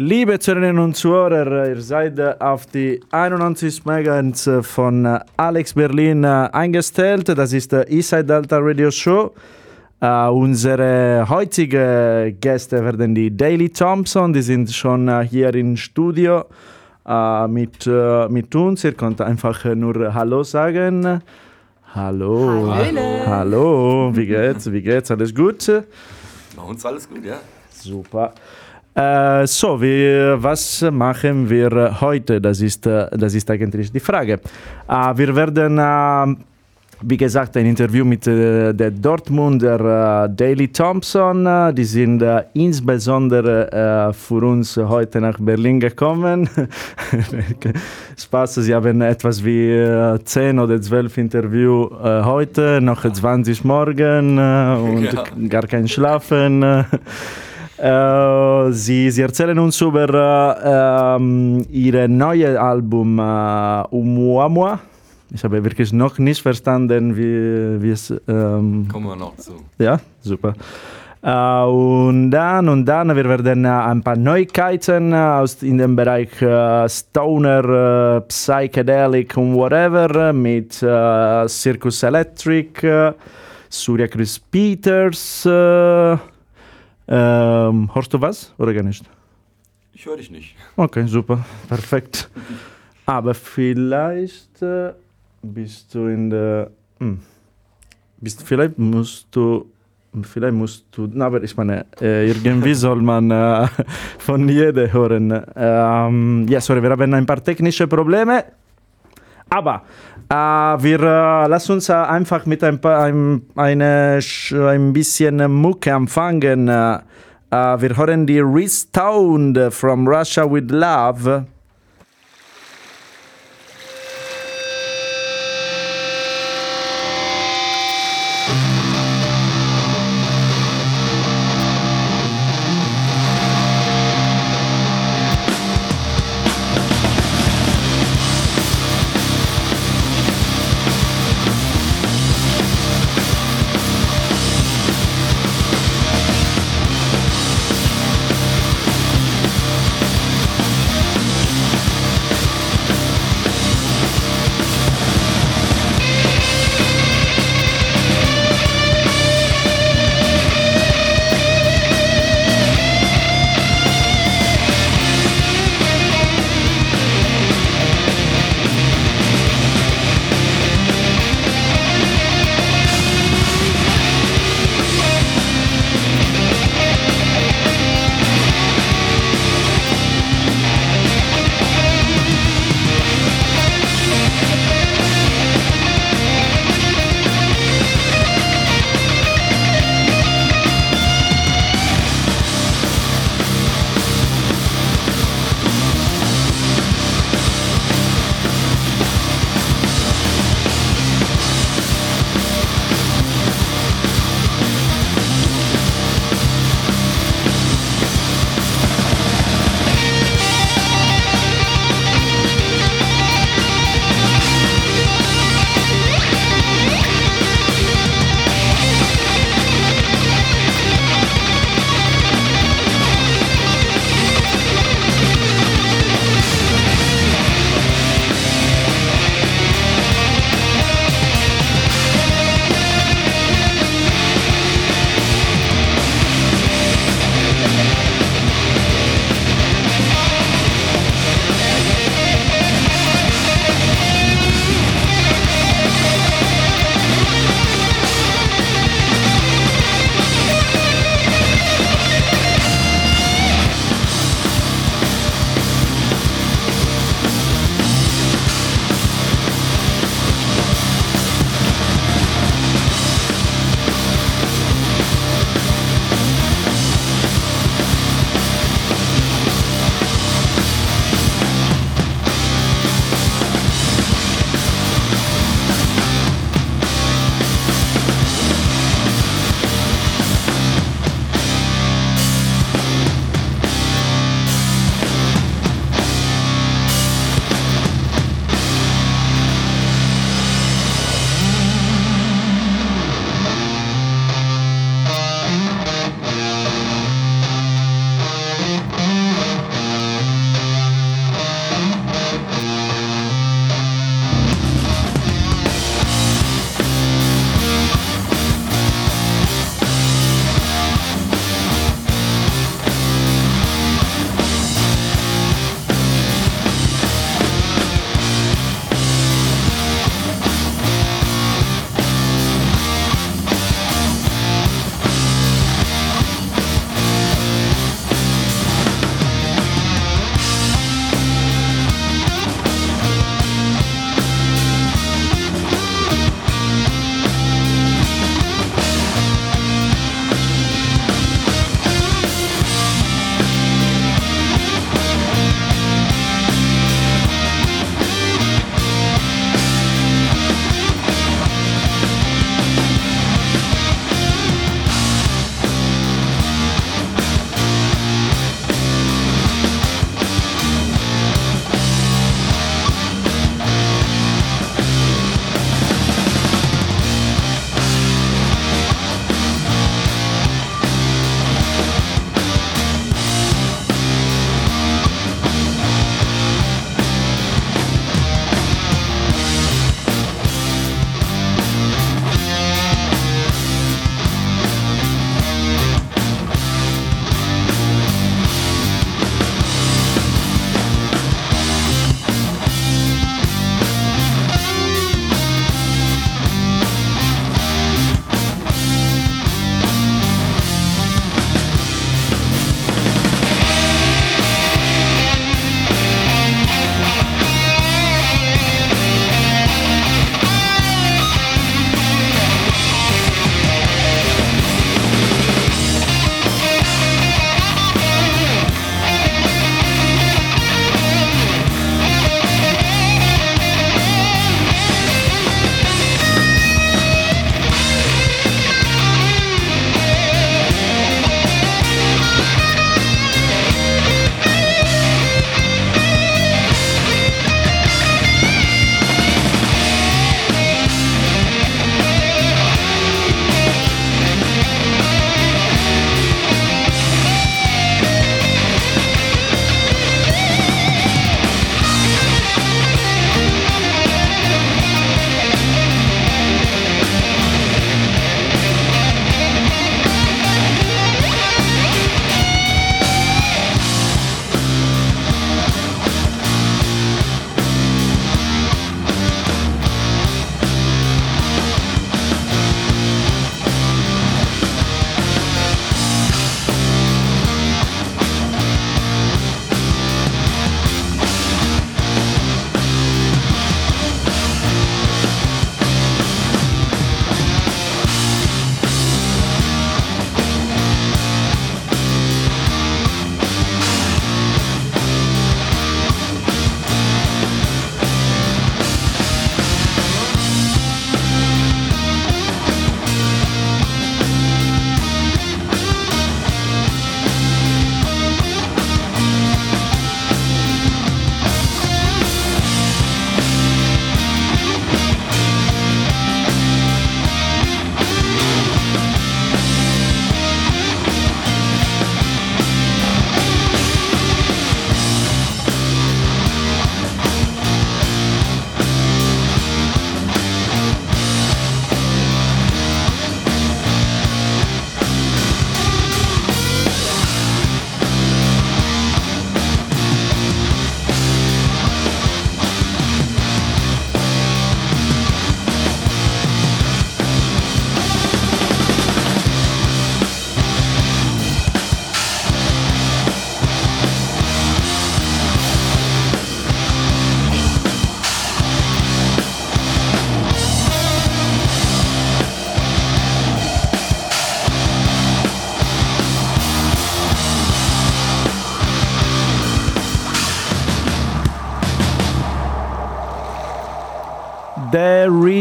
Liebe Zuhörerinnen und Zuhörer, ihr seid auf die 91 MHz von Alex Berlin eingestellt. Das ist der Eastside Delta Radio Show. Uh, unsere heutigen Gäste werden die Daily Thompson, die sind schon uh, hier im Studio uh, mit, mit uns. Ihr könnt einfach nur Hallo sagen. Hallo. Hallo. Hallo. Wie geht's? Wie geht's? Alles gut? Bei uns alles gut, ja. Super. Äh, so, wir, was machen wir heute? Das ist, äh, das ist eigentlich die Frage. Äh, wir werden, äh, wie gesagt, ein Interview mit äh, der Dortmunder äh, Daily Thompson. Äh, die sind insbesondere für uns heute nach Berlin gekommen. Spaß, sie haben etwas wie äh, 10 oder 12 Interviews heute, noch 20 morgen und Ja. gar kein Schlafen. Äh, sie, sie erzählen uns über äh, ähm, ihr neues Album äh, Umuamua. Ich habe wirklich noch nicht verstanden, wie, wie es. Ähm, Kommen wir noch zu. ja, super. Äh, und dann, und dann, wir werden ein paar Neuigkeiten aus, in dem Bereich Stoner, Psychedelic und whatever mit Circus Electric, Surya Chris Peters. Äh, ähm, hörst du was oder gar nicht? Ich höre dich nicht. Okay, super, perfekt. Aber vielleicht äh, bist du in der. Hm, bist, vielleicht musst du. Vielleicht musst du. Na, aber ich meine, äh, irgendwie soll man äh, von jedem hören. Ähm, ja, sorry, wir haben ein paar technische Probleme. Aber äh, wir äh, lassen uns äh, einfach mit ein, paar, ein, eine, ein bisschen Mucke anfangen. Äh, äh, wir hören die Restoned from Russia with Love.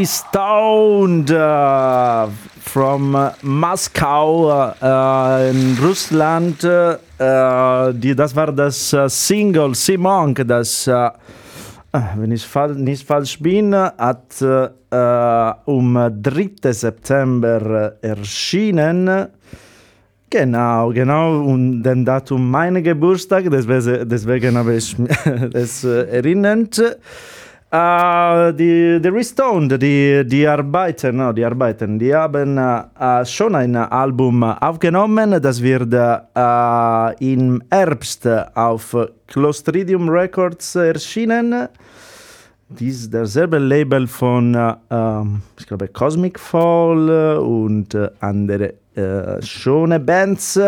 The Restoned uh, from uh, Moskau uh, in Russland. Uh, die, das war das Single Simonk, das, uh, wenn ich fall, nicht falsch bin, hat um 3. September erschienen. Genau, genau. Und dem Datum meiner Geburtstag, deswegen, deswegen habe ich es erinnert. Uh, die, die Restoned, die, die arbeiten, no, die arbeiten, die haben uh, schon ein Album aufgenommen, das wird uh, im Herbst auf Clostridium Records erschienen. Dies derselbe Label von, ich glaube, Cosmic Fall und andere schöne Bands.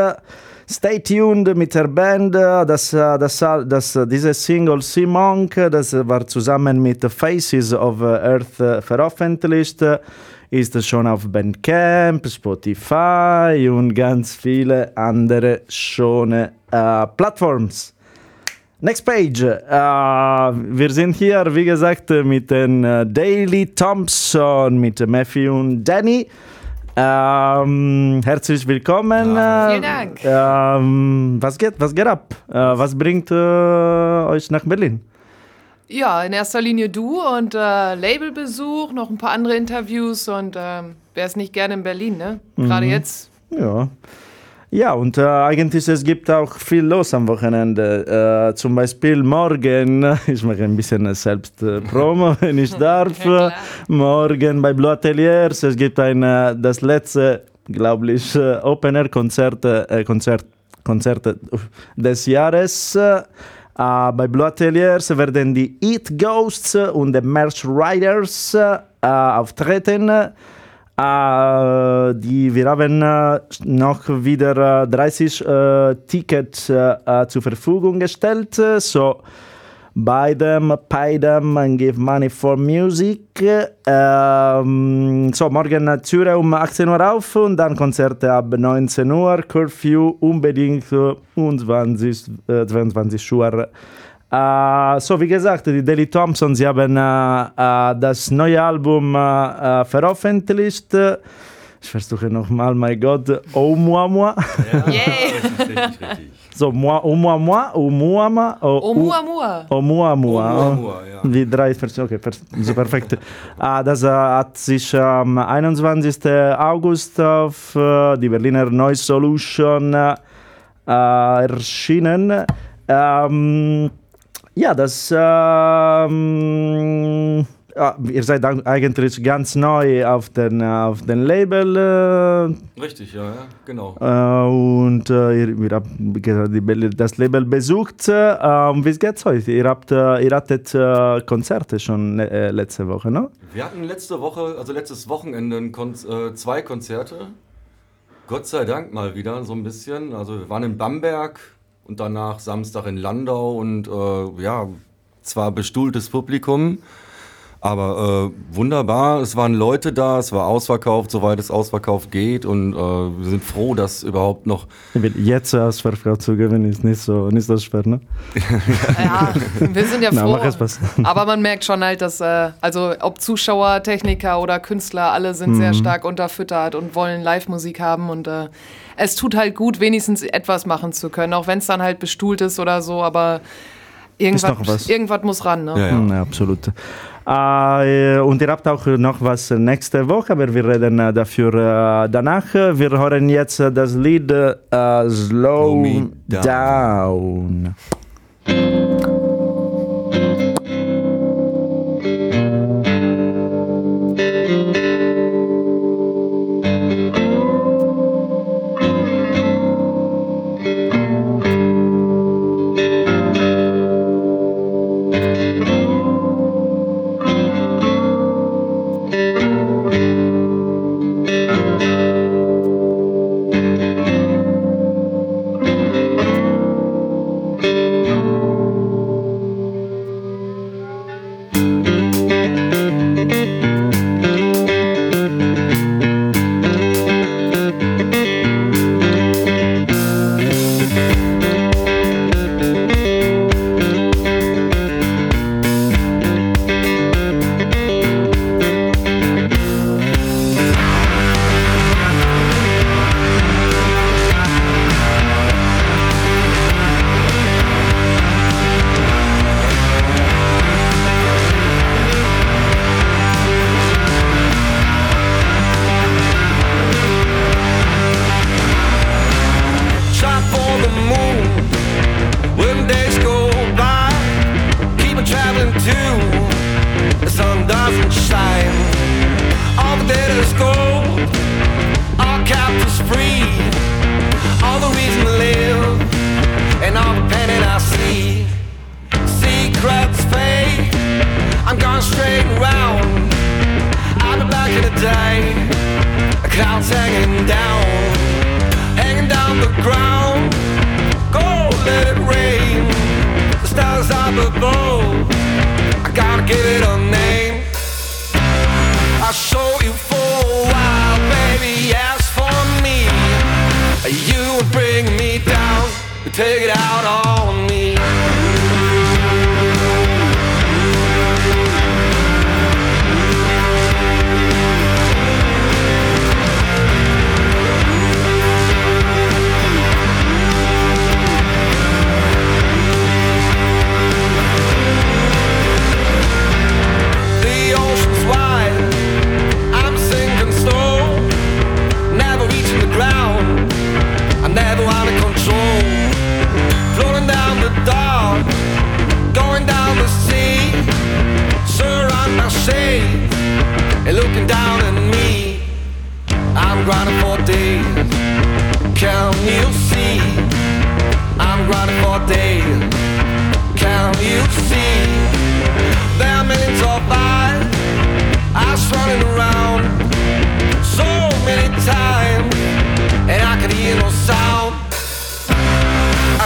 Stay tuned mit der Band. Das, das, das, diese Single Sea Monk, das war zusammen mit Faces of Earth veröffentlicht, ist schon auf Bandcamp, Spotify und ganz viele andere schöne äh, Plattforms. Next page. Uh, wir sind hier, wie gesagt, mit den uh, Daily Thompson, mit Matthew und Danny. Ähm, herzlich willkommen. Ja. Vielen Dank. Ähm, was, geht, was geht ab? Äh, was bringt äh, euch nach Berlin? Ja, in erster Linie du und äh, Labelbesuch, noch ein paar andere Interviews und ähm, wer ist nicht gerne in Berlin, ne? Gerade mhm. jetzt. Ja. Ja, und äh, eigentlich es gibt auch viel los am Wochenende. Äh, zum Beispiel morgen, ich mache ein bisschen selbst Promo, wenn ich darf. morgen bei Blue Ateliers, es gibt ein, äh, das letzte, glaube ich, äh, Open Air Konzert, äh, Konzert, Konzert des Jahres. bei Blue Ateliers werden die Eat Ghosts und die Merch Riders auftreten. Die, wir haben uh, noch wieder uh, 30 Tickets zur Verfügung gestellt. So, buy them, pay them and give money for music. Ähm, so, morgen Türe um 18 Uhr auf und dann Konzerte ab 19 Uhr. Curfew unbedingt um 20, 22 Uhr Uh, so, wie gesagt, die Daily Thompson, sie haben uh, uh, das neue Album veröffentlicht. Ich versuche nochmal, mein Gott, Oh Moi Moi. Ja, richtig, richtig. So, moi, Oh Moi Moi, Oh Moi Moi. Oh, oh Mua Mua. Oh Mua Mua. ja. Die drei Versionen, okay, so perfekt. das hat sich am 21. August auf die Berliner Noise Solution erschienen. Um, ja, das. Ähm, ja, ihr seid eigentlich ganz neu auf den, auf den Label. Äh, Richtig, ja, ja genau. Äh, und äh, ihr, ihr, habt das Label besucht. Äh, wie geht's euch? Ihr, habt, äh, ihr hattet äh, Konzerte schon letzte Woche, ne? Wir hatten letzte Woche, also letztes Wochenende Kon zwei Konzerte. Gott sei Dank mal wieder so ein bisschen. Also wir waren in Bamberg, und danach Samstag in Landau und äh, ja, zwar bestuhltes Publikum, aber äh, wunderbar, es waren Leute da, es war ausverkauft, soweit es ausverkauft geht und äh, wir sind froh, dass überhaupt noch... Jetzt ausverkauft zu gewinnen ist nicht so, nicht so schwer, ne? ja, wir sind ja froh, Na, aber man merkt schon halt, dass, äh, also ob Zuschauer, Techniker oder Künstler, alle sind mhm. sehr stark unterfüttert und wollen Live-Musik haben und äh, es tut halt gut, wenigstens etwas machen zu können, auch wenn es dann halt bestuhlt ist oder so, aber irgendwas, irgendwas muss ran. Ne? Ja, ja. ja absolut. Äh, und ihr habt auch noch was nächste Woche, aber wir reden dafür äh, danach. Wir hören jetzt das Lied äh, Slow, Slow Down. down.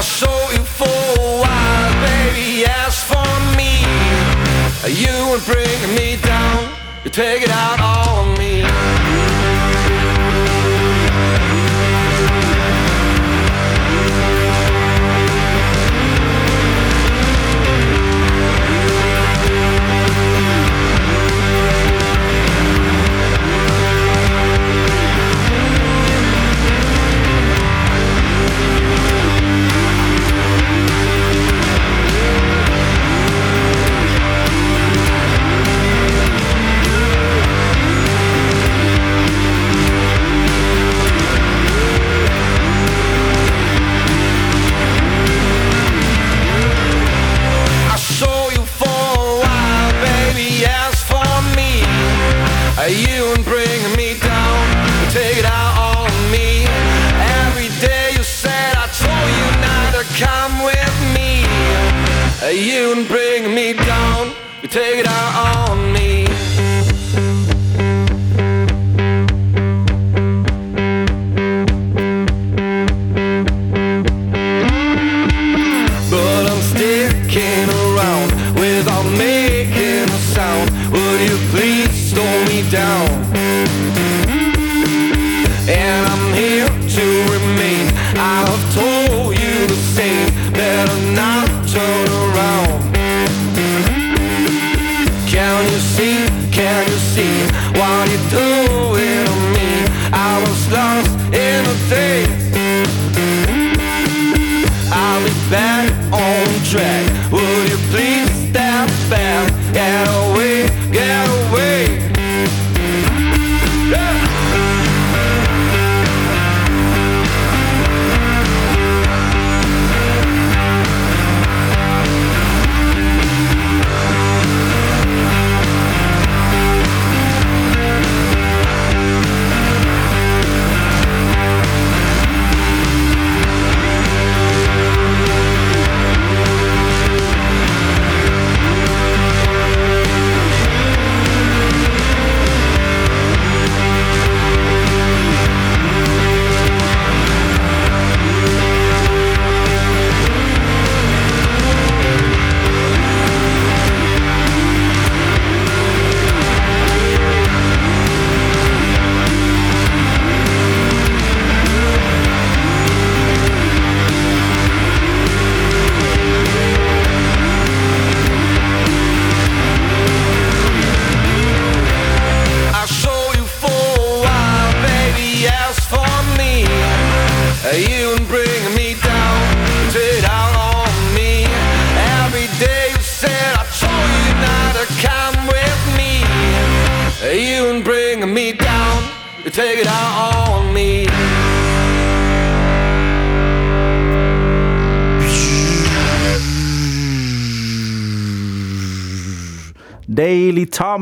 Show you for a while, baby. As for me, you would bring me down. You take it out on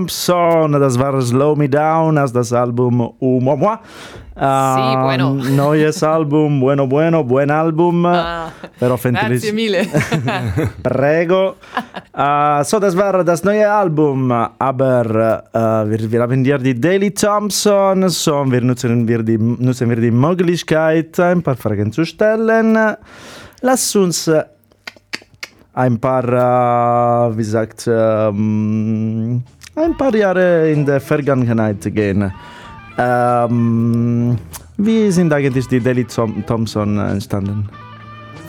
Thompson, das war Slow Me Down aus das Album Un Moi. Uh, bueno. Neues Album, bueno, bueno, buen Album. Ah, Però grazie mille. Prego. Uh, so, das war das neue Album, aber uh, wir, wir haben hier die Daily Thompson, so, wir nutzen wir die, nutzen wir die Möglichkeit, ein paar Fragen zu stellen. Lass uns ein paar, äh, wie sagt, ähm, ein paar Jahre in der Vergangenheit gehen. Ähm, wie sind eigentlich die Daily Thompson entstanden?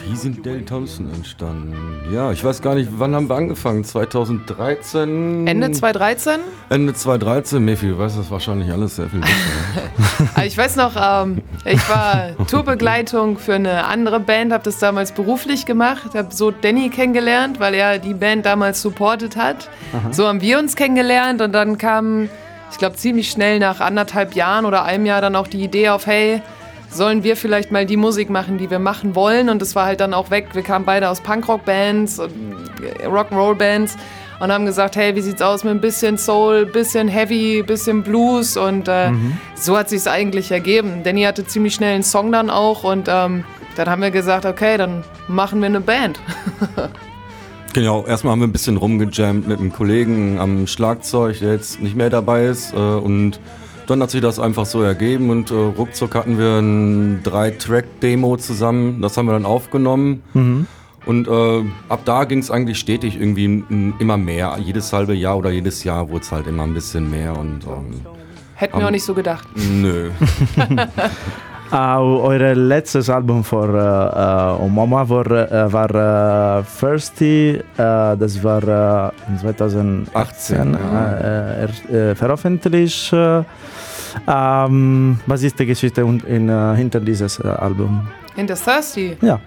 Wie sind Dale Thompson entstanden? Ja, ich weiß gar nicht, wann haben wir angefangen? 2013? Ende 2013? Ende 2013, Mefi, weiß das wahrscheinlich alles sehr viel besser. Also ich weiß noch, ähm, ich war Tourbegleitung für eine andere Band, habe das damals beruflich gemacht, habe so Danny kennengelernt, weil er die Band damals supportet hat. Aha. So haben wir uns kennengelernt und dann kam, ich glaube, ziemlich schnell nach anderthalb Jahren oder einem Jahr dann auch die Idee auf, hey, sollen wir vielleicht mal die Musik machen, die wir machen wollen. Und das war halt dann auch weg. Wir kamen beide aus Punkrock-Bands und Rock'n'Roll-Bands und haben gesagt, hey, wie sieht's aus mit ein bisschen Soul, bisschen Heavy, bisschen Blues und äh, mhm. so hat sich's eigentlich ergeben. Danny hatte ziemlich schnell einen Song dann auch und ähm, dann haben wir gesagt, okay, dann machen wir eine Band. Genau, erstmal haben wir ein bisschen rumgejammt mit einem Kollegen am Schlagzeug, der jetzt nicht mehr dabei ist. Äh, und dann hat sich das einfach so ergeben und äh, ruckzuck hatten wir ein Drei-Track-Demo zusammen. Das haben wir dann aufgenommen. Mhm. Und äh, ab da ging es eigentlich stetig irgendwie immer mehr. Jedes halbe Jahr oder jedes Jahr wurde es halt immer ein bisschen mehr. Und, ähm, Hätten wir auch nicht so gedacht. Nö. Uh, euer letztes Album vor uh, uh, Mama war, war uh, Thirsty, uh, das war uh, in 2018 ja. veröffentlicht. Um, ähm, was ist die Geschichte in, hinter dieses Album? Hinter Thirsty? Ja.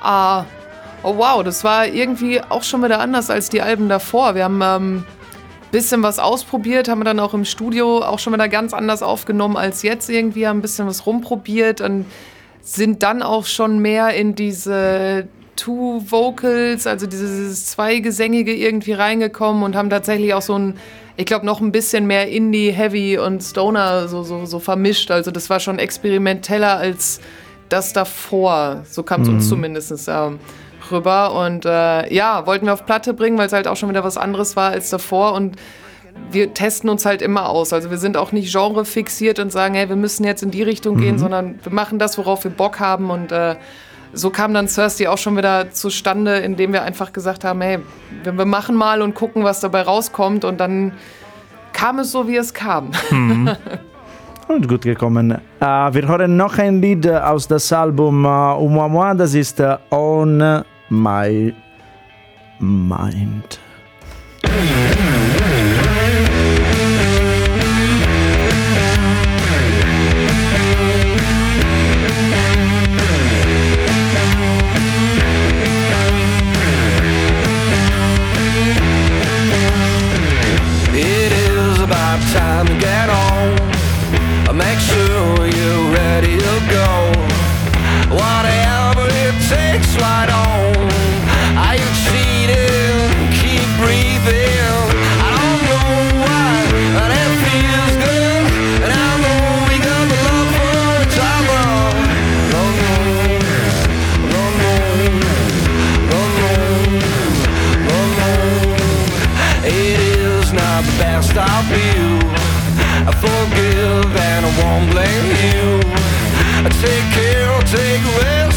Ah, oh wow, das war irgendwie auch schon wieder anders als die Alben davor. Wir haben ähm, bisschen was ausprobiert, haben wir dann auch im Studio auch schon wieder ganz anders aufgenommen als jetzt irgendwie, haben ein bisschen was rumprobiert und sind dann auch schon mehr in diese Two Vocals, also dieses Zweigesängige irgendwie reingekommen und haben tatsächlich auch so ein, ich glaube, noch ein bisschen mehr Indie, Heavy und Stoner so, so, so vermischt. Also das war schon experimenteller als das davor. So kam es mhm. uns zumindest. Ähm, rüber. Und äh, ja, wollten wir auf Platte bringen, weil es halt auch schon wieder was anderes war als davor. Und wir testen uns halt immer aus. Also wir sind auch nicht genre fixiert und sagen, hey, wir müssen jetzt in die Richtung mhm. gehen, sondern wir machen das, worauf wir Bock haben. Und äh, so kam dann Thirsty auch schon wieder zustande, indem wir einfach gesagt haben, hey, wir machen mal und gucken, was dabei rauskommt. Und dann kam es so, wie es kam. Mhm. Und gut gekommen. Uh, wir hören noch ein Lied aus das Album uh, Umwa das ist uh, On my mind. take care, I'll take less.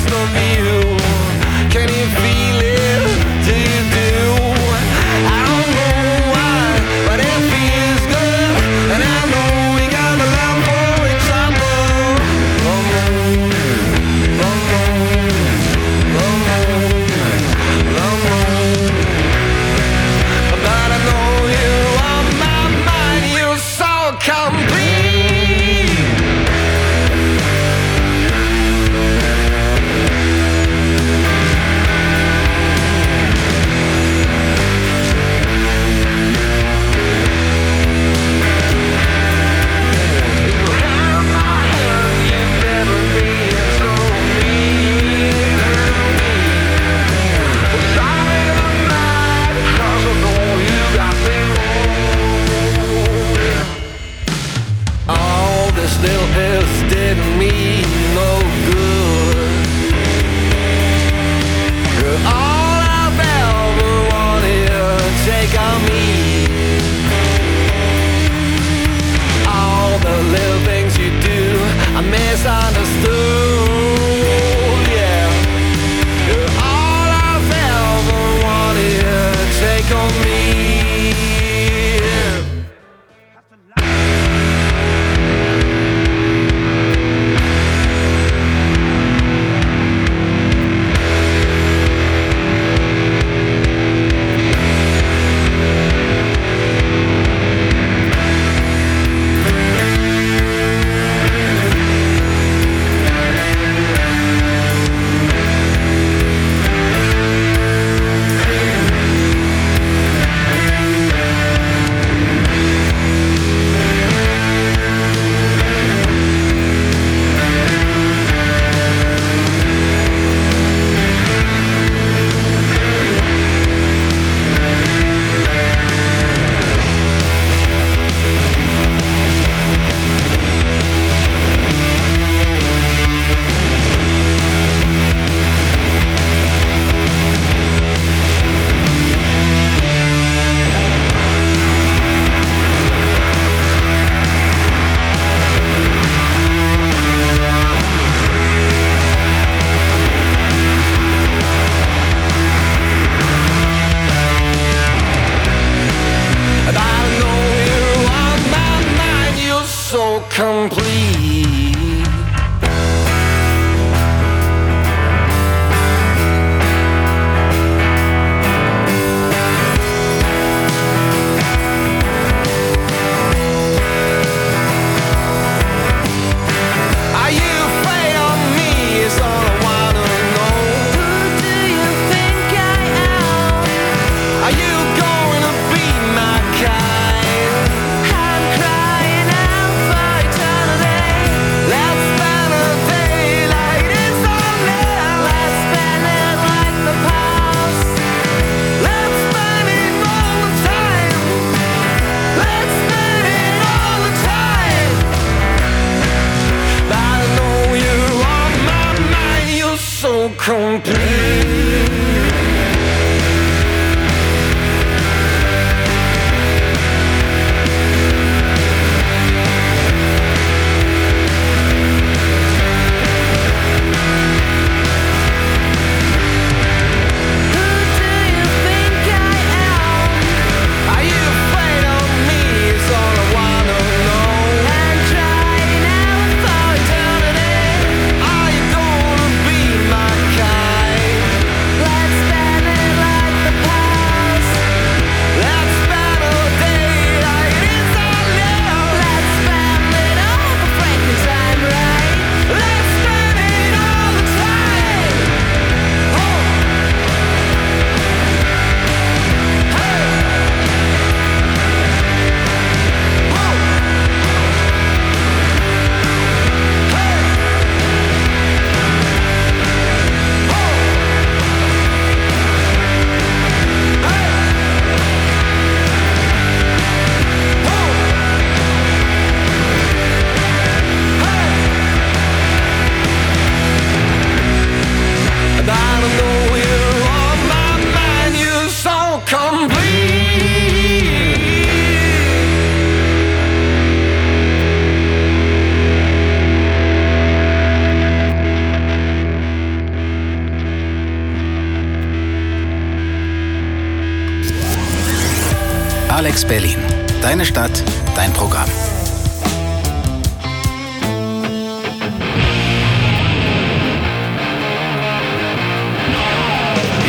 Alex Berlin. Deine Stadt, dein Programm.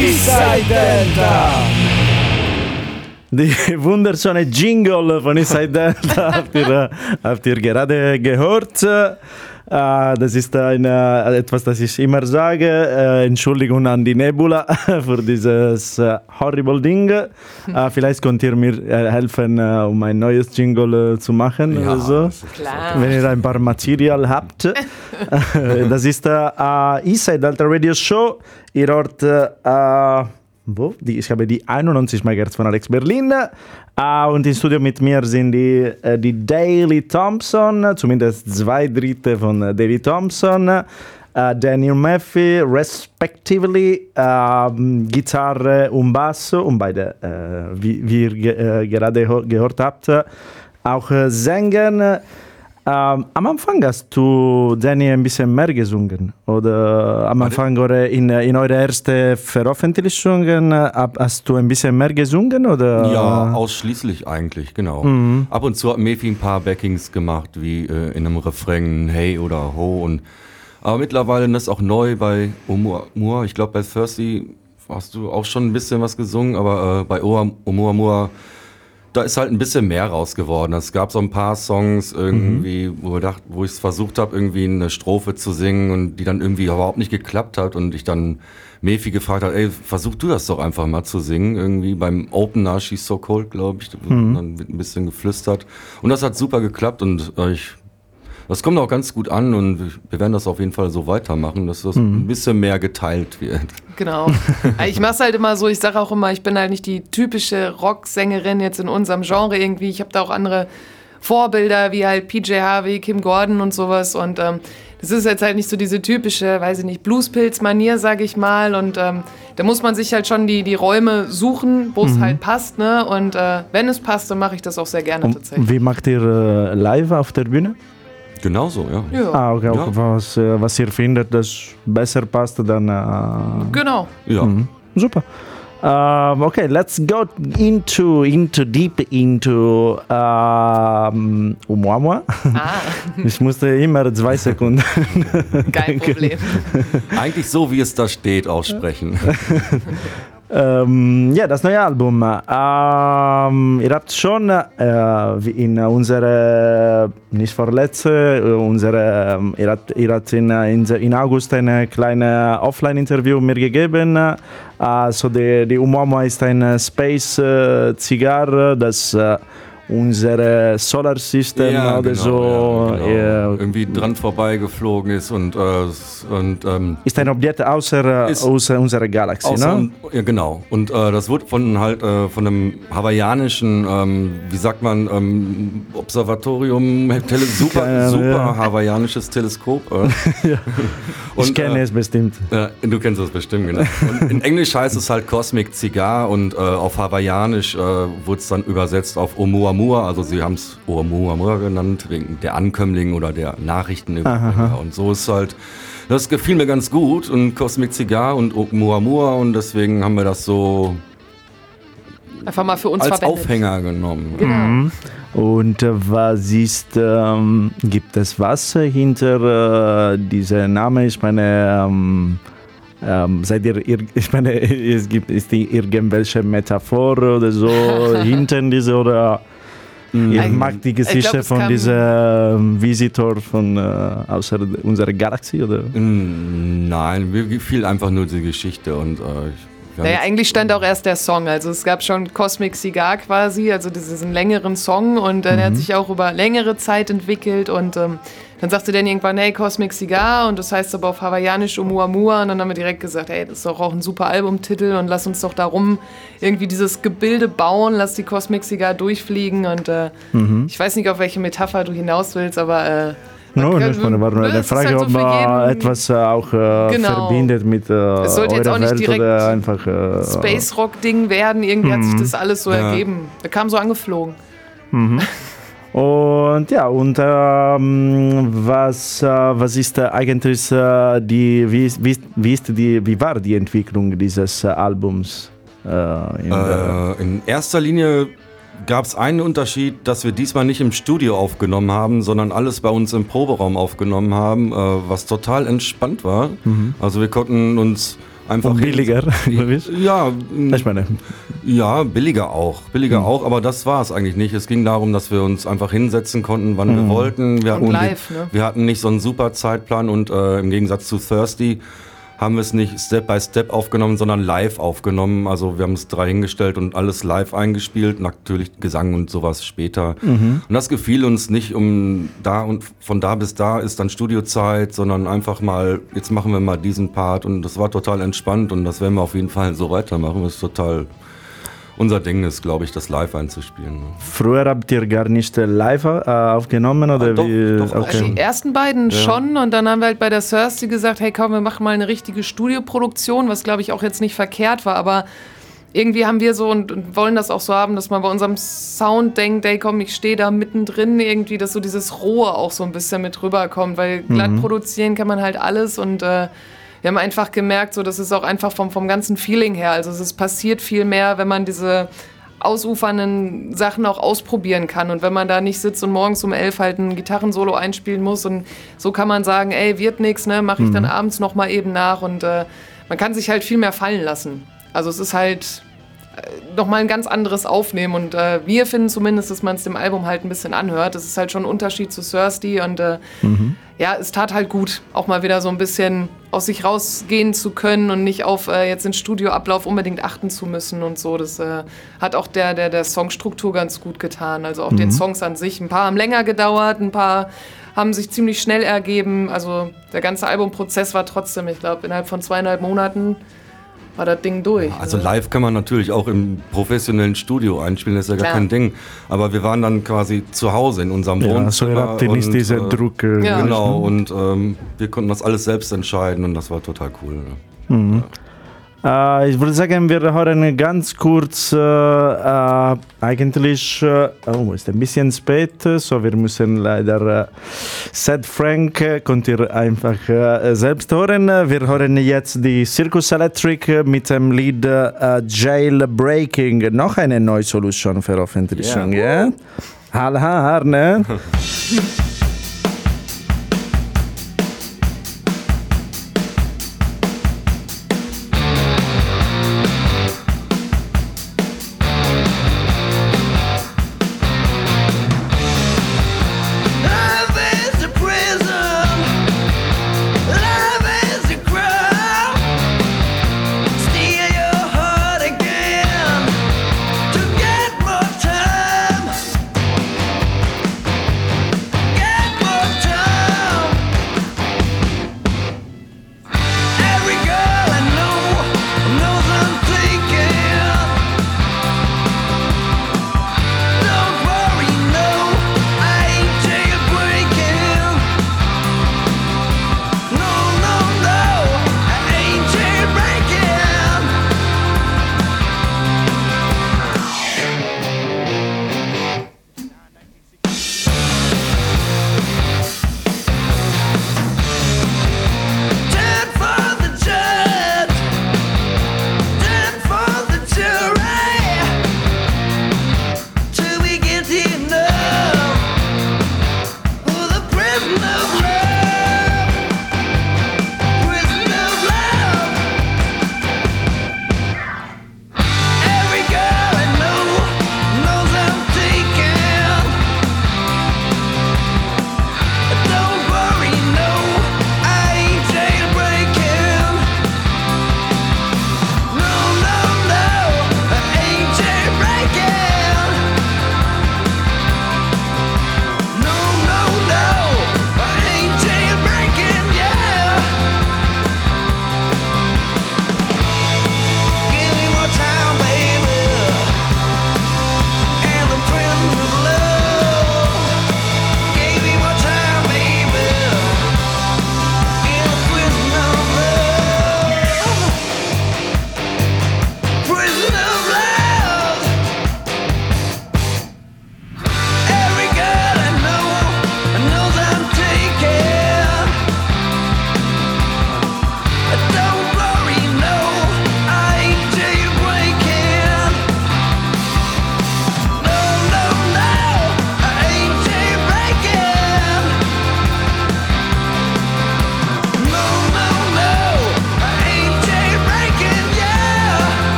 Eastside Delta. Die wunderschöne Jingle von Eastside Delta habt ihr, habt ihr gerade gehört. Äh, das ist ein, äh, etwas, das ich immer sage. Äh, Entschuldigung an die Nebula für dieses horrible Ding. vielleicht könnt ihr mir helfen, um ein neues Jingle zu machen ja, oder so. Klar. Wenn ihr ein paar Material habt. das ist äh, Eastside Delta Radio Show. Ihr hört wo? Die, ich habe die 91 MHz von Alex Berlin. Uh, und im Studio mit mir sind die, uh, die Daily Thompson, zumindest zwei Drittel von uh, Daily Thompson. Daniel Murphy, respectively Gitarre und Bass und beide, wie, wie ihr gerade gehört habt, auch Sänger. Ähm, am Anfang hast du, Danny, ein bisschen mehr gesungen? Oder am Anfang oder in, in eurer ersten Veröffentlichungen hast du ein bisschen mehr gesungen? Oder? Ja, ausschließlich eigentlich, genau. Mhm. Ab und zu hat Mefi ein paar Backings gemacht, wie äh, in einem Refrain Hey oder Ho. Und, aber mittlerweile das ist auch neu bei Oumuamua. Ich glaube, bei Thirsty hast du auch schon ein bisschen was gesungen, aber äh, bei Oumuamua da ist halt ein bisschen mehr raus geworden. Es gab so ein paar Songs irgendwie, mhm. wo, dacht, wo ich es versucht habe, irgendwie eine Strophe zu singen und die dann irgendwie überhaupt nicht geklappt hat und ich dann Mefi gefragt hat, ey, versuch du das doch einfach mal zu singen, irgendwie beim Opener She's So Cold, glaube ich, mhm. dann wird ein bisschen geflüstert und das hat super geklappt und äh, ich das kommt auch ganz gut an und wir werden das auf jeden Fall so weitermachen, dass das mhm. ein bisschen mehr geteilt wird. Genau. Ich mache es halt immer so, ich sage auch immer, ich bin halt nicht die typische Rocksängerin jetzt in unserem Genre irgendwie. Ich habe da auch andere Vorbilder wie halt PJ Harvey, Kim Gordon und sowas und ähm, das ist jetzt halt nicht so diese typische, weiß ich nicht, Bluespilz-Manier, sage ich mal. Und ähm, da muss man sich halt schon die, die Räume suchen, wo es mhm. halt passt. Ne? Und äh, wenn es passt, dann mache ich das auch sehr gerne und tatsächlich. Wie macht ihr äh, live auf der Bühne? Genauso, ja. ja. Ah, okay, ja. Was, äh, was ihr findet, das besser passt, dann. Äh, genau. Ja. Mhm. Super. Uh, okay, let's go into into deep into um, Oumuamua. Ah. Ich musste immer zwei Sekunden. Kein Problem. Eigentlich so, wie es da steht, aussprechen. Ähm, ja, das neue Album. Ähm, ihr habt schon äh, in unserer, nicht vorletzte, unsere, ihr habt, ihr habt in, in, in August ein kleines Offline-Interview mir gegeben. Also die, die Umwama ist ein Space-Zigarre, das äh, unsere Solar System ja, oder genau, so ja, genau. irgendwie dran vorbeigeflogen ist und, äh, und ähm, ist ein Objekt außer, außer unserer Galaxie, außer, ne? Ja, genau. Und äh, das wurde von halt äh, von einem hawaiianischen, ähm, wie sagt man, ähm, Observatorium, tele super, super hawaiianisches Teleskop. Äh. und, ich kenne äh, es bestimmt. du kennst es bestimmt, genau. Und in Englisch heißt es halt Cosmic Cigar und äh, auf hawaiianisch wurde es dann übersetzt auf Oumuamua Oumuamua, also sie haben es Oumuamua genannt, wegen der Ankömmling oder der Nachrichten. Und so ist halt, das gefiel mir ganz gut und Cosmic Cigar und Oumuamua und deswegen haben wir das so einfach mal für uns als verwendet. Aufhänger genommen. Genau. Mhm. Und äh, was ist, ähm, gibt es was hinter äh, diesem Namen? Ich meine, ähm, ähm, seid ihr, ich meine, es gibt ist die irgendwelche Metaphor oder so hinter diese oder Mhm. Ich mag die Geschichte glaub, von diesem Visitor von äh, außer unserer Galaxie, oder? Mm, nein, mir gefiel einfach nur die Geschichte und äh, naja, eigentlich stand auch erst der Song. Also es gab schon Cosmic Cigar quasi, also diesen längeren Song. Und äh, mhm. der hat sich auch über längere Zeit entwickelt. Und ähm, dann sagte dann irgendwann, hey, Cosmic Cigar. Und das heißt aber auf Hawaiianisch Oumuamua. Und dann haben wir direkt gesagt, hey, das ist doch auch ein super Albumtitel. Und lass uns doch darum irgendwie dieses Gebilde bauen, lass die Cosmic Cigar durchfliegen. Und äh, mhm. ich weiß nicht, auf welche Metapher du hinaus willst, aber... Äh, No, das war eine Frage, halt so ob man etwas äh, auch äh, genau. verbindet mit äh, Es sollte jetzt auch nicht direkt einfach, äh, Space Rock Ding werden. Irgendwie hat sich mhm. das alles so ja. ergeben. Er kam so angeflogen. Mhm. Und ja, und ähm, was, äh, was ist eigentlich äh, die, wie, wie, wie, ist die, wie war die Entwicklung dieses äh, Albums? In, in, erster Linie gab es einen Unterschied, dass wir diesmal nicht im Studio aufgenommen haben, sondern alles bei uns im Proberaum aufgenommen haben, äh, was total entspannt war. Mhm. Also wir konnten uns einfach. Und billiger, Ja, ich meine. Ja, billiger auch. Billiger mhm. auch, aber das war es eigentlich nicht. Es ging darum, dass wir uns einfach hinsetzen konnten, wann mhm. wir wollten. Wir hatten, live, ne? wir hatten nicht so einen super Zeitplan und äh, im Gegensatz zu Thirsty haben wir es nicht Step by Step aufgenommen, sondern live aufgenommen. Also wir haben es drei hingestellt und alles live eingespielt, natürlich Gesang und sowas später. Mhm. Und das gefiel uns nicht um da und von da bis da ist dann Studiozeit, sondern einfach mal, jetzt machen wir mal diesen Part und das war total entspannt und das werden wir auf jeden Fall so weitermachen. Das ist total unser Ding ist, glaube ich, das live einzuspielen. Ne? Früher habt ihr gar nicht live äh, aufgenommen oder ah, doch, wie? Doch, okay. Die ersten beiden ja. schon und dann haben wir halt bei der Thirsty gesagt, hey komm, wir machen mal eine richtige Studioproduktion, was glaube ich auch jetzt nicht verkehrt war, aber irgendwie haben wir so und, und, wollen das auch so haben, dass man bei unserem Sound denkt, ey komm, ich stehe da mittendrin irgendwie, dass so dieses Rohe auch so ein bisschen mit rüberkommt, weil glatt mhm. produzieren kann man halt alles und äh, wir haben einfach gemerkt, so, das ist auch einfach vom, vom ganzen Feeling her. Also es passiert viel mehr, wenn man diese ausufernden Sachen auch ausprobieren kann und wenn man da nicht sitzt und morgens um elf halt ein Gitarrensolo einspielen muss und so kann man sagen, ey, wird nix, ne, mache ich mhm. dann abends noch mal eben nach und äh, man kann sich halt viel mehr fallen lassen. Also es ist halt äh, noch mal ein ganz anderes Aufnehmen und äh, wir finden zumindest, dass man es dem Album halt ein bisschen anhört. Das ist halt schon ein Unterschied zu Thirsty und äh, mhm ja, es tat halt gut, auch mal wieder so ein bisschen aus sich rausgehen zu können und nicht auf äh, jetzt den Studioablauf unbedingt achten zu müssen und so. Das äh, hat auch der, der, der Songstruktur ganz gut getan. Also auch mhm. den Songs an sich. Ein paar haben länger gedauert, ein paar haben sich ziemlich schnell ergeben. Also der ganze Albumprozess war trotzdem, ich glaube, innerhalb von zweieinhalb Monaten war das Ding durch. also ne? live kann man natürlich auch im professionellen Studio einspielen, das ist ja gar Klar. kein Ding. Aber wir waren dann quasi zu Hause in unserem ja, Wohnzimmer. So habt ihr nicht diese äh, Druck. Ja. Genau, und ähm, wir konnten das alles selbst entscheiden und das war total cool. Ne? Mhm. Äh, ich würde sagen, wir hören ganz kurz, äh, äh, eigentlich, äh, oh, ist ein bisschen spät, so wir müssen leider, äh, Sad Frank könnt ihr einfach selbst hören. Wir hören jetzt die Circus Electric mit dem Lied Jailbreaking, noch eine neue Solution Veröffentlichung, ja? Yeah. Yeah? ne?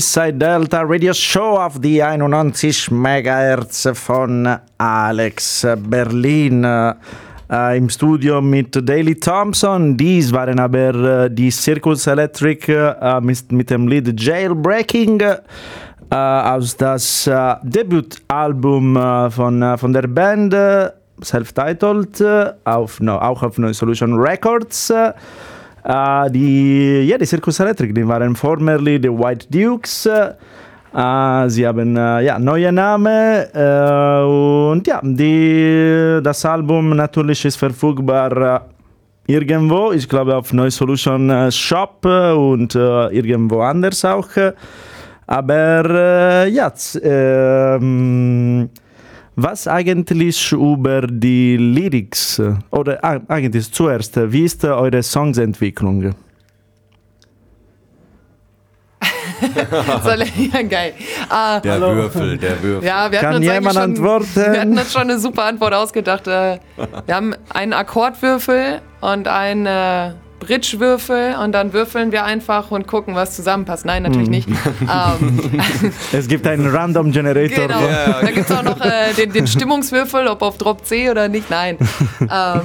Eastside Delta Radio Show auf die 91 MHz von Alex Berlin. Äh, Im Studio mit Daily Thompson. Dies waren aber äh, die Circus Electric äh, mit, mit, dem Lied Jailbreaking äh, aus das äh, Debütalbum äh, von, von der Band, self-titled, auf, no, auch auf No Solution Records. Uh, die, ja, die Circus Electric, die waren formerly the White Dukes. Uh, sie haben uh, ja, neue Namen und ja, die, das Album natürlich ist verfügbar irgendwo, ich glaube auf Neue Solution Shop und irgendwo anders auch. Aber ja, ähm, was eigentlich über die Lyrics oder eigentlich zuerst, wie ist eure Songsentwicklung? Soll ich, ja, geil. Uh, der Hallo. Würfel, der Würfel. Ja, wir Kann jemand schon, antworten? Wir hatten uns schon eine super Antwort ausgedacht. Äh, wir haben einen Akkordwürfel und einen äh, Bridge-Würfel und dann würfeln wir einfach und gucken, was zusammenpasst. Nein, natürlich hm. nicht. ähm, es gibt einen Random Generator. Genau. Ja, da gibt es auch noch äh, den, den, Stimmungswürfel, ob auf Drop C oder nicht. Nein. ähm,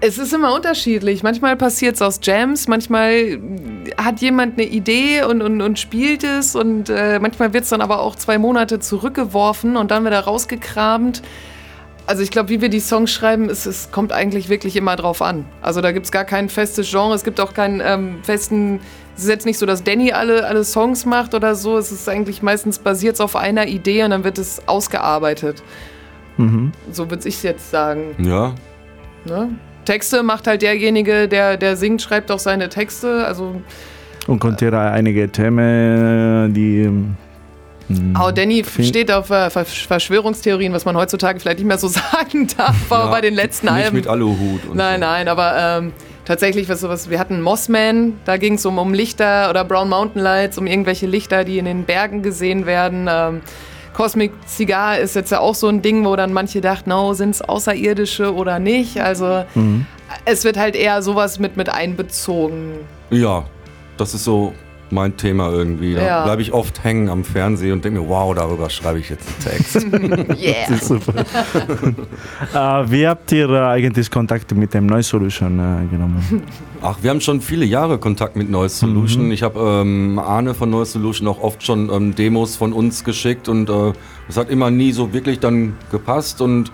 es ist immer unterschiedlich. Manchmal passiert es aus Jams, manchmal hat jemand eine Idee und, und, und spielt es und äh, manchmal wird es dann aber auch zwei Monate zurückgeworfen und dann wieder rausgekramt. Also ich glaube, wie wir die Songs schreiben, es, es kommt eigentlich wirklich immer drauf an. Also da gibt es gar kein festes Genre, es gibt auch keinen ähm, festen... Es ist jetzt nicht so, dass Danny alle, alle Songs macht oder so. Es ist eigentlich meistens basiert auf einer Idee und dann wird es ausgearbeitet. Mhm. So würde ich jetzt sagen. Ja. Ne? Texte macht halt derjenige, der, der singt, schreibt auch seine Texte. Also, und konntest einige Themen, die Oh, Danny steht auf äh, Verschwörungstheorien, was man heutzutage vielleicht nicht mehr so sagen darf, aber ja, bei den letzten nicht Alben. mit Aluhut. nein, so. nein, aber ähm, tatsächlich, was, was, wir hatten Mossman, da ging es um, um Lichter oder Brown Mountain Lights, um irgendwelche Lichter, die in den Bergen gesehen werden. Ähm, Cosmic Cigar ist jetzt ja auch so ein Ding, wo dann manche dachten, no, sind es Außerirdische oder nicht. Also mhm. es wird halt eher sowas mit, mit einbezogen. Ja, das ist so mein Thema irgendwie. Da ja. bleibe ich oft hängen am Fernsehen und denke mir, wow, darüber schreibe ich jetzt einen Text. yeah. Das ist super. uh, wie habt ihr uh, eigentlich Kontakt mit dem Noise Solution uh, genommen? Ach, wir haben schon viele Jahre Kontakt mit Noise Solution. Mhm. Ich habe ähm, Arne von Noise Solution auch oft schon ähm, Demos von uns geschickt und es hat immer nie so wirklich dann gepasst und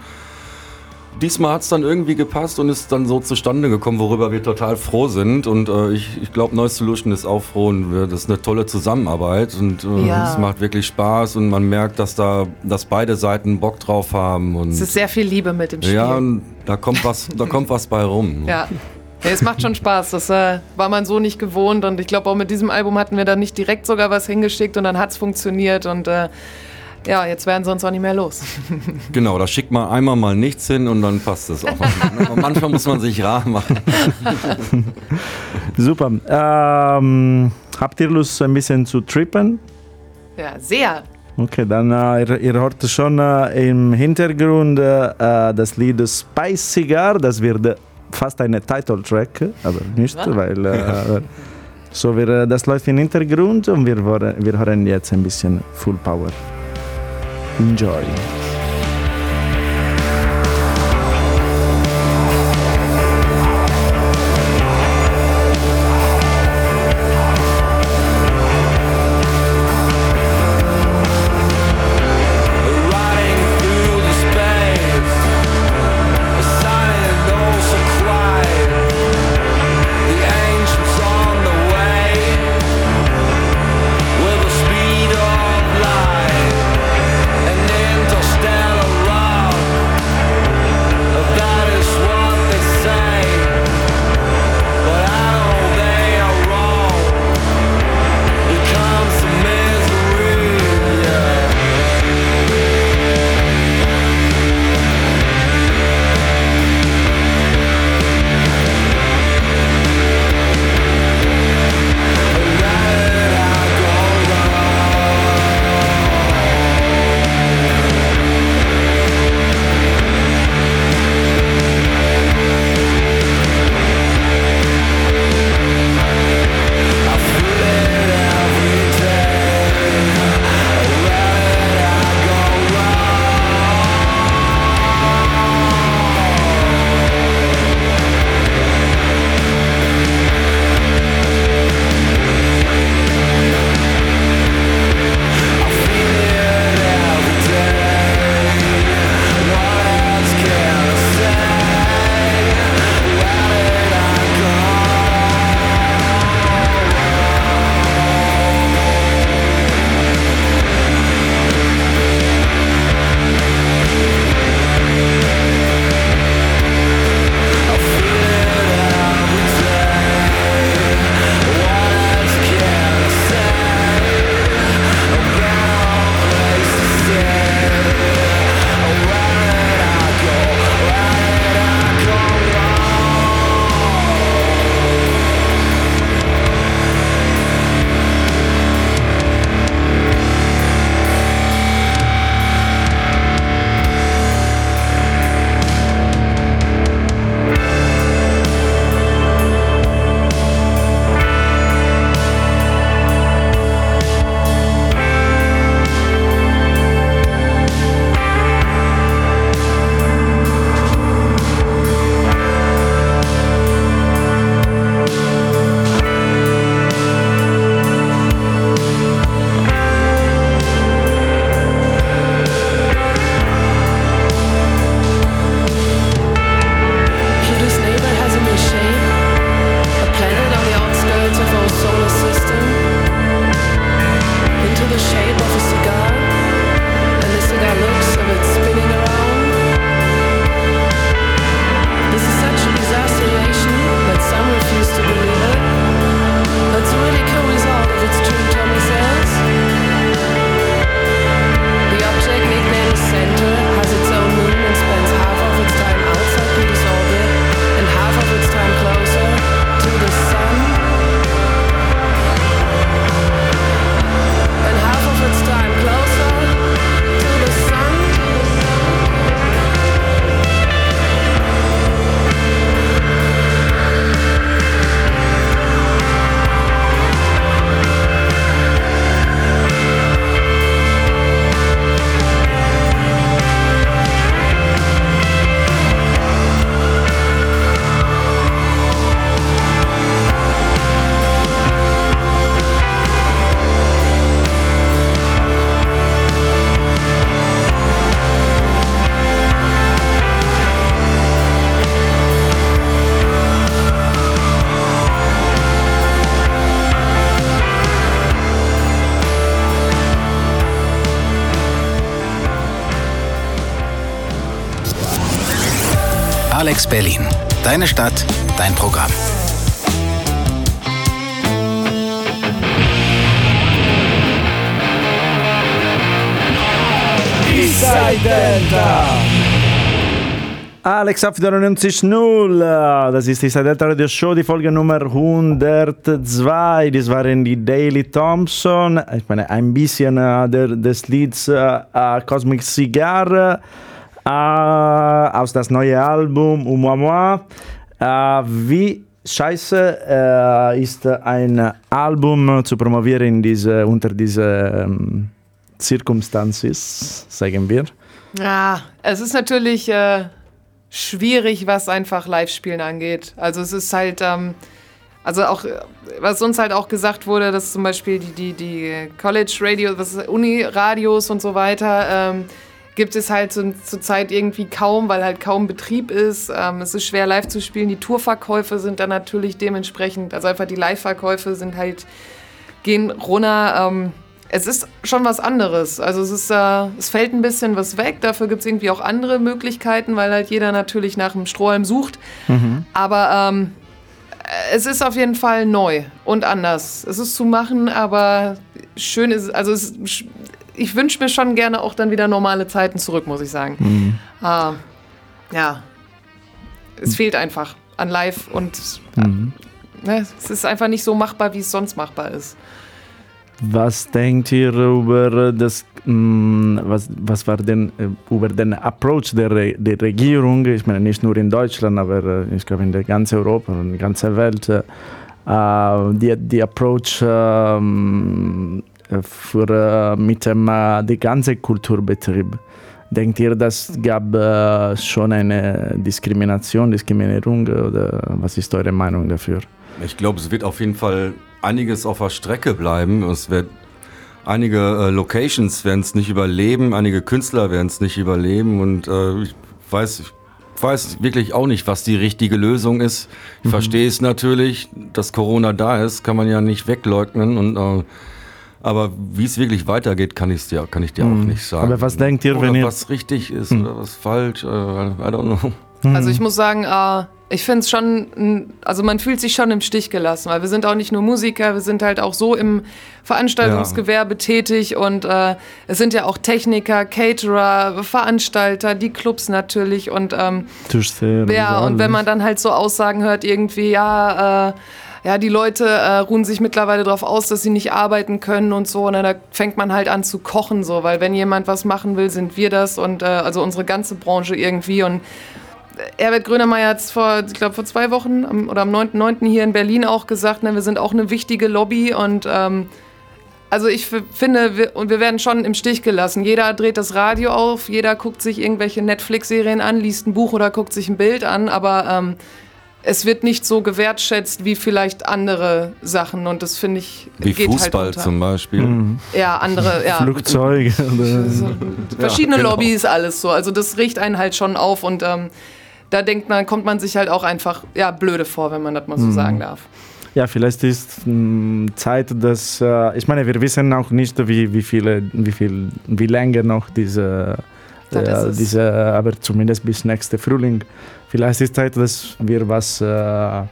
diesmal hat es dann irgendwie gepasst und ist dann so zustande gekommen, worüber wir total froh sind. Und äh, ich, ich glaube, Neues Solution ist auch froh und wir, das ist eine tolle Zusammenarbeit und äh, ja. es macht wirklich Spaß und man merkt, dass da, dass beide Seiten Bock drauf haben. Und es ist sehr viel Liebe mit dem Spiel. Ja, und da kommt was, da kommt was bei rum. Ja. Ja, es macht schon Spaß. Das äh, war man so nicht gewohnt. Und ich glaube, auch mit diesem Album hatten wir da nicht direkt sogar was hingeschickt und dann hat es funktioniert. Und äh, ja, jetzt werden sie uns auch nicht mehr los. genau, da schickt man einmal mal nichts hin und dann passt es auch. manchmal muss man sich rar machen. Super. Ähm, habt ihr Lust, ein bisschen zu trippen? Ja, sehr. Okay, dann äh, ihr, ihr, hört schon äh, im Hintergrund äh, das Lied Spice Cigar. Das wird fast eine Titeltrack, aber nicht, ja. weil äh, so wir, das läuft im Hintergrund und wir, wir hören jetzt ein bisschen Full Power. Enjoy. Alex Berlin. Deine Stadt, dein Programm. Eastside Delta. Alex 90.0. Das ist die Delta Radio Show, die Folge Nummer 102. Das waren die Daily Thompson. Ich meine, ein bisschen äh, des Lieds äh, Cosmic Cigar äh, aus das neue Album Um Moi. Äh, wie scheiße äh, ist ein Album zu promovieren in diese, unter diese ähm, Circumstances, sagen wir? Ja, es ist natürlich äh, schwierig, was einfach Live-Spielen angeht. Also es ist halt, ähm, also auch, was uns halt auch gesagt wurde, dass zum Beispiel die, die, die College-Radios, Uni-Radios und so weiter, ähm, gibt es halt zu, zurzeit irgendwie kaum, weil halt kaum Betrieb ist. Ähm, es ist schwer live zu spielen. Die Tourverkäufe sind dann natürlich dementsprechend, also einfach die Live-Verkäufe sind halt, gehen runter. Ähm, es ist schon was anderes. Also es ist, äh, es fällt ein bisschen was weg. Dafür gibt es irgendwie auch andere Möglichkeiten, weil halt jeder natürlich nach einem Strohhalm sucht. Mhm. Aber ähm, es ist auf jeden Fall neu und anders. Es ist zu machen, aber schön ist, also es, ich wünsche mir schon gerne auch dann wieder normale Zeiten zurück, muss ich sagen. Mhm. Äh, ja, es fehlt einfach an Live und mhm. äh, es ist einfach nicht so machbar, wie es sonst machbar ist. Was denkt ihr über das, mm, was, was war denn äh, über den Approach der, der Regierung? Ich meine, nicht nur in Deutschland, aber äh, ich glaube in der ganzen Europa und in der ganzen Welt. Äh, die, die Approach ähm, für, mit dem äh, ganzen Kulturbetrieb. Denkt ihr, das gab äh, schon eine Diskrimination, Diskriminierung oder was ist eure Meinung dafür? Ich glaube, es wird auf jeden Fall einiges auf der Strecke bleiben. Es wird einige äh, Locations werden es nicht überleben, einige Künstler werden es nicht überleben und äh, ich weiß, ich weiß wirklich auch nicht, was die richtige Lösung ist. Ich mhm. verstehe es natürlich, dass Corona da ist, kann man ja nicht wegleugnen und äh, aber wie es wirklich weitergeht, kann, ich's dir, kann ich dir mhm. auch nicht sagen. Aber was denkt ihr, oder wenn ihr... was richtig ist mhm. oder was falsch, äh, I don't know. Also ich muss sagen, äh, ich finde es schon, also man fühlt sich schon im Stich gelassen, weil wir sind auch nicht nur Musiker, wir sind halt auch so im Veranstaltungsgewerbe ja. tätig und äh, es sind ja auch Techniker, Caterer, Veranstalter, die Clubs natürlich und ähm, ja und wenn man dann halt so Aussagen hört irgendwie ja äh, ja, die Leute äh, ruhen sich mittlerweile darauf aus, dass sie nicht arbeiten können und so. Und dann da fängt man halt an zu kochen, so, weil wenn jemand was machen will, sind wir das und äh, also unsere ganze Branche irgendwie. Und Herbert Grönemeyer hat es vor, ich glaube, vor zwei Wochen am, oder am 9.9. hier in Berlin auch gesagt, ne, wir sind auch eine wichtige Lobby und ähm, also ich finde, wir, und wir werden schon im Stich gelassen. Jeder dreht das Radio auf, jeder guckt sich irgendwelche Netflix-Serien an, liest ein Buch oder guckt sich ein Bild an, aber ähm, es wird nicht so gewertschätzt wie vielleicht andere Sachen und das finde ich wie geht halt Fußball halt zum Beispiel. Mhm. Ja, andere, ja. Flugzeuge. verschiedene ja, genau. Lobbys, alles so. Also das riecht einen halt schon auf und ähm, da denkt man, kommt man sich halt auch einfach ja, blöde vor, wenn man das mal so mhm. sagen darf. Ja, vielleicht ist mh, hm, Zeit, dass äh, ich meine, wir wissen auch nicht, wie, wie viele, wie viel, wie lange noch diese, äh, diese, aber zumindest bis nächste Frühling. Vielleicht ist Zeit, dass wir was äh,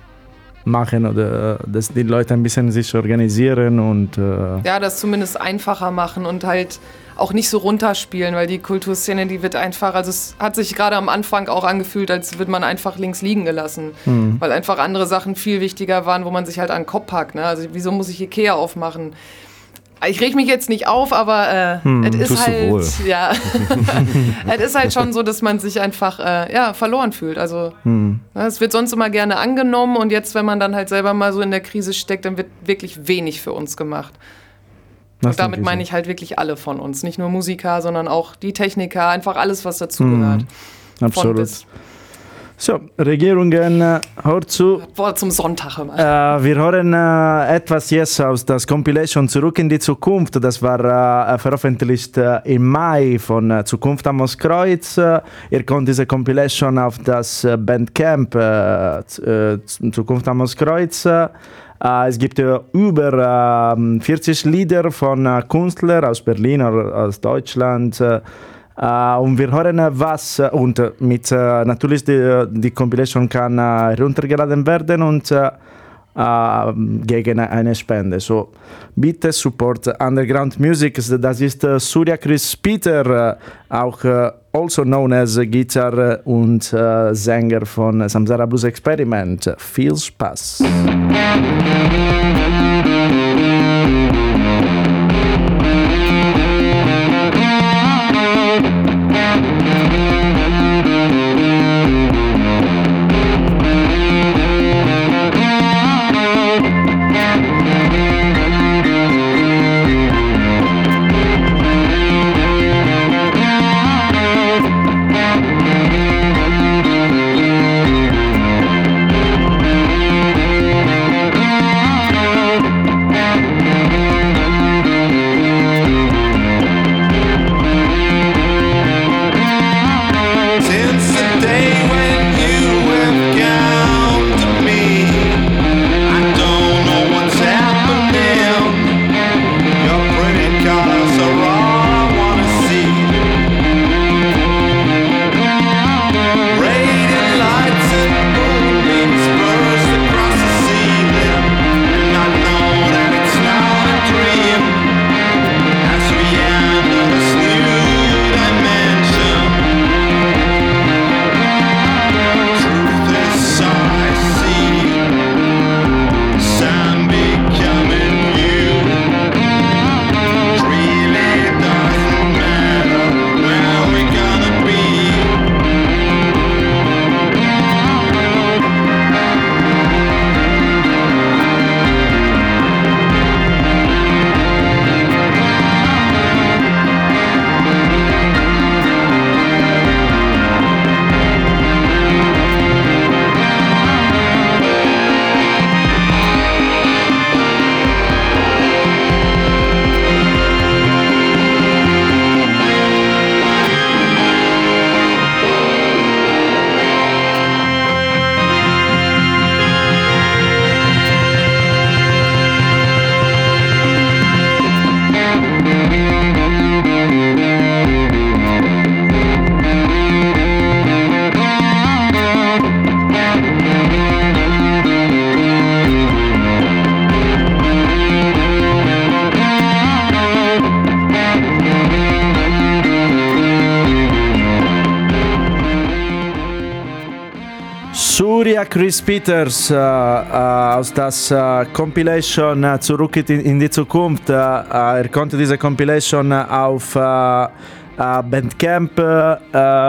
machen oder dass die Leute ein bisschen sich organisieren und äh ja, das zumindest einfacher machen und halt auch nicht so runterspielen, weil die Kulturszene, die wird einfach, also es hat sich gerade am Anfang auch angefühlt, als wird man einfach links liegen gelassen, mhm. weil einfach andere Sachen viel wichtiger waren, wo man sich halt an den Kopf packt. Ne? Also wieso muss ich Ikea aufmachen? Ich reg mich jetzt nicht auf, aber äh, hm, es ist halt, ja, es ist halt schon so, dass man sich einfach äh, ja, verloren fühlt. Also hm. Ne, es wird sonst immer gerne angenommen und jetzt, wenn man dann halt selber mal so in der Krise steckt, dann wird wirklich wenig für uns gemacht. Das und damit meine ich halt wirklich alle von uns. Nicht nur Musiker, sondern auch die Techniker, einfach alles, was dazugehört. Mm, absolut. So, Regierungen, äh, hör zu. Wort zum Sonntag immer. Äh, wir hören äh, etwas jetzt aus das Compilation Zurück in die Zukunft. Das war äh, veröffentlicht äh, im Mai von äh, Zukunft am Moskreuz. ihr könnt diese Compilation auf das Bandcamp Zukunft am Moskreuz äh, es gibt über 40 ähm, Lieder von Künstlern aus Berlin oder aus Deutschland. Uh, und wir hören was und mit uh, natürlich die, die Compilation kann heruntergeladen werden und gegen eine Spende. So bitte support Underground Music. Das ist Surya Chris Peter, auch also known as Gitarre und Sänger von Samsara Blues Experiment. Viel Spaß! Peters äh, äh, aus das äh, Compilation äh, Zurück in, die Zukunft. Er konnte diese Compilation auf Bandcamp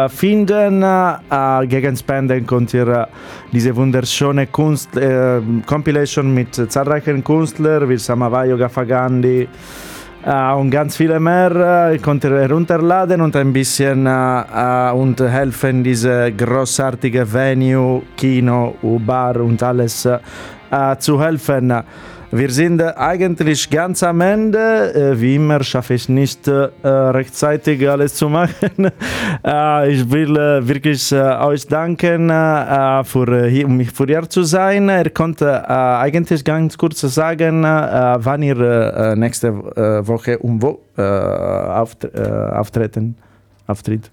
finden. gegen Spenden könnt ihr diese wunderschöne Kunst, Compilation mit zahlreichen Künstlern wie Samavayo Gafagandi, Uh, und ganz viele mehr. Ich konnte herunterladen und ein bisschen uh, und helfen, diese großartige Venue, Kino, Bar und alles zu helfen. Wir sind eigentlich ganz am Ende. Äh, wie immer schaffe ich nicht äh, rechtzeitig alles zu machen. Äh, ich will wirklich euch danken, für, hier, um für hier zu sein. Er konnte eigentlich ganz kurz sagen, wann ihr nächste Woche um wo auftreten, auftritt.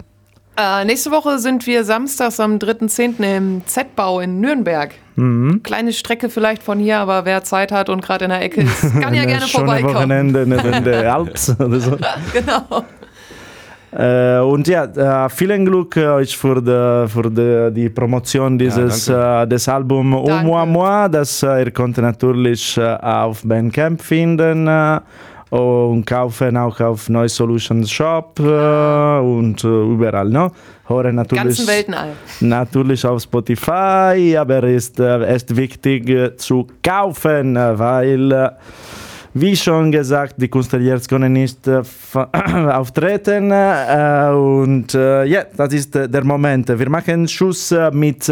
Äh, nächste Woche sind wir samstags am 3.10. im Z-Bau in Nürnberg. Mhm. Kleine Strecke vielleicht von hier, aber wer Zeit hat und gerade in der Ecke ist, kann ja gerne vorbeikommen. Wochenende in der Alps oder so. genau. Äh, und ja, äh, vielen Glück euch für, die, für die, die Promotion dieses ja, äh, des Albums Au Moi Moi. Das äh, ihr könnt natürlich äh, auf Bandcamp finden und kaufen auch auf Neue Solutions Shop äh, und äh, überall. No? Hören natürlich, Ganzen Weltenall. Natürlich auf Spotify, aber es ist, äh, ist wichtig äh, zu kaufen, äh, weil, äh, wie schon gesagt, die Künstler jetzt können nicht auftreten und ja, yeah, das ist der Moment. Wir machen Schuss mit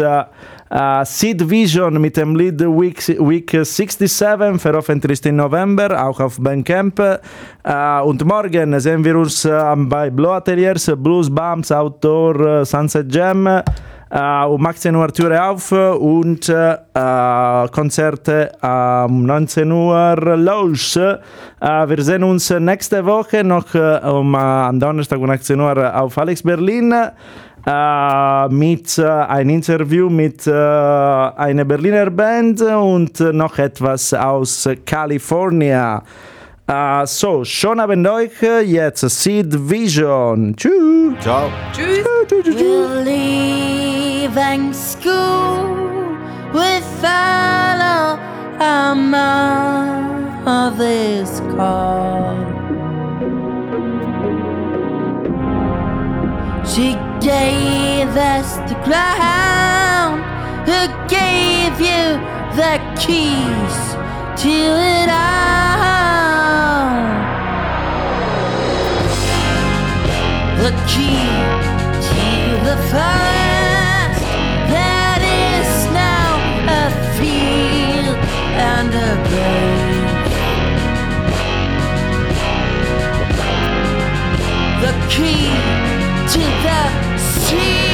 Uh, Seed Vision mit dem Lied Week, Week 67, veröffentlicht im November, auch auf Bandcamp. Uh, und morgen sehen wir uns uh, bei Blue Ateliers, Blues Bumps, Outdoor, Sunset Jam. Äh, um 18 Uhr Türe auf und äh, Konzerte um 19 Uhr los. Äh, wir sehen uns nächste Woche noch äh, um, am Donnerstag um 18 Uhr auf Alex Berlin. Uh, mit uh, ein Interview mit uh, einer Berliner Band und noch etwas aus Kalifornien. So, schon haben euch jetzt Seed Vision. Tschüss. Ciao. Tschüss. Tschüss. tschüss, tschüss. We're leaving school without a mother's call. She gave us the ground, who gave you the keys to it all. The key to the forest that is now a field and a grave. The key to the sea